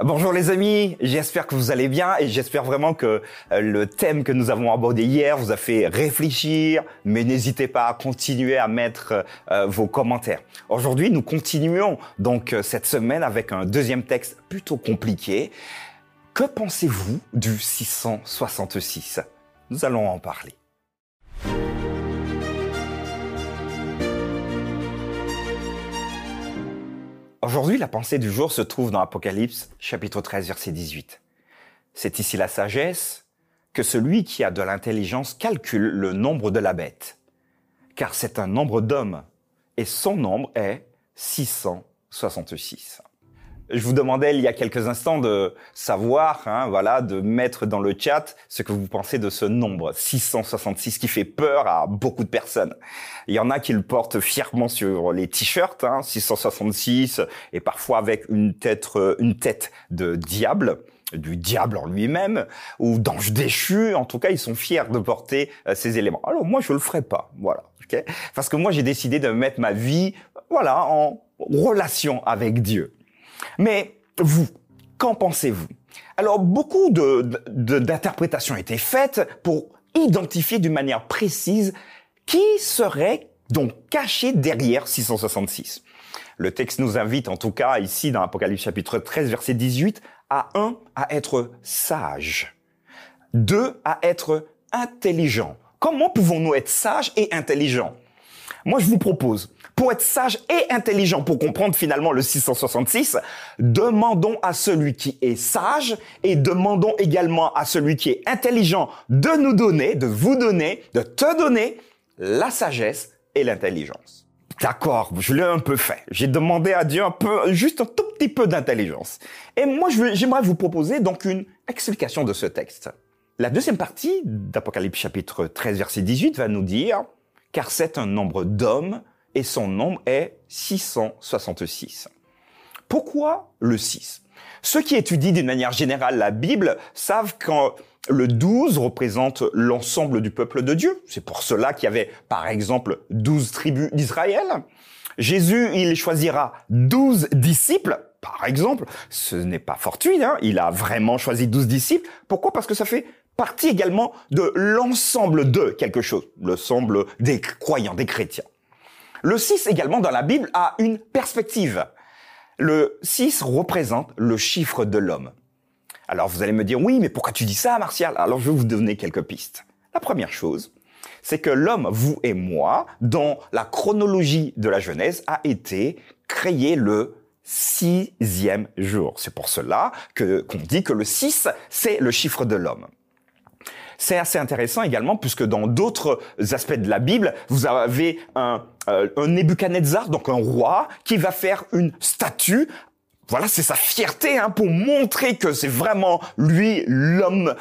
Bonjour les amis, j'espère que vous allez bien et j'espère vraiment que euh, le thème que nous avons abordé hier vous a fait réfléchir, mais n'hésitez pas à continuer à mettre euh, vos commentaires. Aujourd'hui, nous continuons donc euh, cette semaine avec un deuxième texte plutôt compliqué. Que pensez-vous du 666 Nous allons en parler. Aujourd'hui, la pensée du jour se trouve dans Apocalypse chapitre 13 verset 18. C'est ici la sagesse que celui qui a de l'intelligence calcule le nombre de la bête, car c'est un nombre d'hommes, et son nombre est 666 je vous demandais il y a quelques instants de savoir, hein, voilà, de mettre dans le chat ce que vous pensez de ce nombre 666 qui fait peur à beaucoup de personnes. Il y en a qui le portent fièrement sur les t-shirts, hein, 666, et parfois avec une tête, une tête de diable du diable en lui-même ou d'ange déchu. En tout cas, ils sont fiers de porter euh, ces éléments. Alors moi, je le ferai pas, voilà, parce que moi, j'ai décidé de mettre ma vie, voilà, en relation avec Dieu. Mais vous, qu'en pensez-vous? Alors, beaucoup d'interprétations de, été faites pour identifier d'une manière précise qui serait donc caché derrière 666. Le texte nous invite, en tout cas ici dans Apocalypse chapitre 13, verset 18, à 1, à être sage. 2, à être intelligent. Comment pouvons-nous être sages et intelligents? Moi, je vous propose pour être sage et intelligent, pour comprendre finalement le 666, demandons à celui qui est sage et demandons également à celui qui est intelligent de nous donner, de vous donner, de te donner la sagesse et l'intelligence. D'accord, je l'ai un peu fait. J'ai demandé à Dieu un peu, juste un tout petit peu d'intelligence. Et moi, j'aimerais vous proposer donc une explication de ce texte. La deuxième partie d'Apocalypse chapitre 13 verset 18 va nous dire, car c'est un nombre d'hommes et son nombre est 666. Pourquoi le 6 Ceux qui étudient d'une manière générale la Bible savent que le 12 représente l'ensemble du peuple de Dieu. C'est pour cela qu'il y avait, par exemple, 12 tribus d'Israël. Jésus, il choisira 12 disciples, par exemple. Ce n'est pas fortuit, hein il a vraiment choisi 12 disciples. Pourquoi? Parce que ça fait partie également de l'ensemble de quelque chose, l'ensemble des croyants, des chrétiens. Le 6 également dans la Bible a une perspective. Le 6 représente le chiffre de l'homme. Alors vous allez me dire, oui, mais pourquoi tu dis ça, Martial? Alors je vais vous donner quelques pistes. La première chose, c'est que l'homme, vous et moi, dans la chronologie de la Genèse, a été créé le sixième jour. C'est pour cela qu'on dit que le 6, c'est le chiffre de l'homme. C'est assez intéressant également puisque dans d'autres aspects de la Bible, vous avez un, euh, un Nebuchadnezzar, donc un roi, qui va faire une statue. Voilà, c'est sa fierté hein, pour montrer que c'est vraiment lui l'homme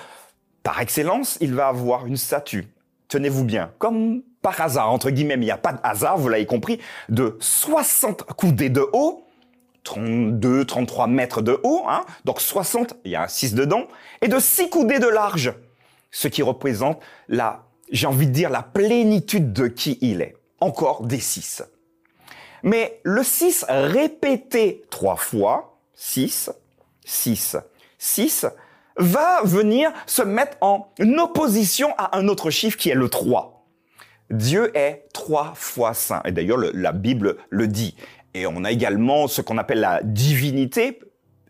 par excellence. Il va avoir une statue. Tenez-vous bien, comme par hasard, entre guillemets, il n'y a pas de hasard, vous l'avez compris, de 60 coudées de haut, 32, 33 mètres de haut, hein, donc 60, il y a un 6 dedans, et de 6 coudées de large ce qui représente la, j'ai envie de dire, la plénitude de qui il est. Encore des six. Mais le 6 répété trois fois, 6, 6, 6, va venir se mettre en opposition à un autre chiffre qui est le 3. Dieu est trois fois saint. Et d'ailleurs, la Bible le dit. Et on a également ce qu'on appelle la divinité,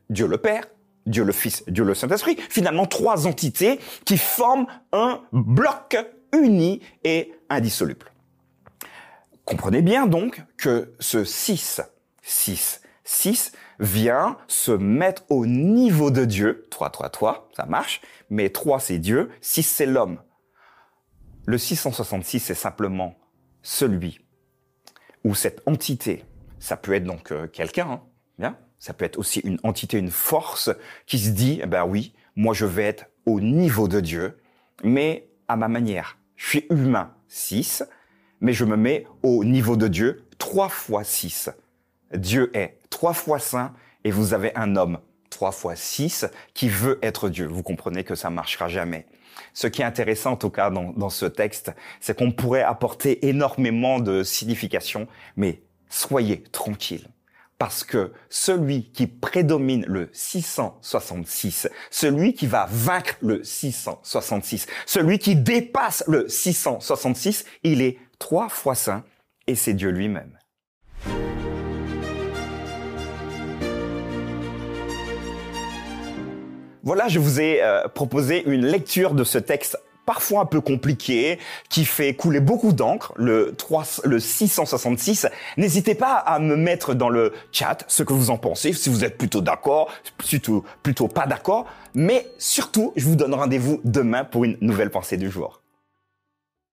Dieu le Père, Dieu le Fils, Dieu le Saint-Esprit, finalement trois entités qui forment un bloc uni et indissoluble. Comprenez bien donc que ce 6, 6, 6 vient se mettre au niveau de Dieu. 3, 3, 3, ça marche. Mais 3, c'est Dieu. 6, c'est l'homme. Le 666, c'est simplement celui ou cette entité. Ça peut être donc euh, quelqu'un, hein, bien, ça peut être aussi une entité, une force qui se dit, eh ben oui, moi je vais être au niveau de Dieu, mais à ma manière. Je suis humain, 6, mais je me mets au niveau de Dieu, 3 fois 6. Dieu est 3 fois saint et vous avez un homme, 3 fois 6, qui veut être Dieu. Vous comprenez que ça marchera jamais. Ce qui est intéressant, en tout cas, dans, dans ce texte, c'est qu'on pourrait apporter énormément de signification, mais soyez tranquille Parce que celui qui prédomine le 666, celui qui va vaincre le 666, celui qui dépasse le 666, il est trois fois saint et c'est Dieu lui-même. Voilà, je vous ai euh, proposé une lecture de ce texte parfois un peu compliqué, qui fait couler beaucoup d'encre, le, 3, le 666. N'hésitez pas à me mettre dans le chat ce que vous en pensez, si vous êtes plutôt d'accord, plutôt, plutôt pas d'accord. Mais surtout, je vous donne rendez-vous demain pour une nouvelle pensée du jour.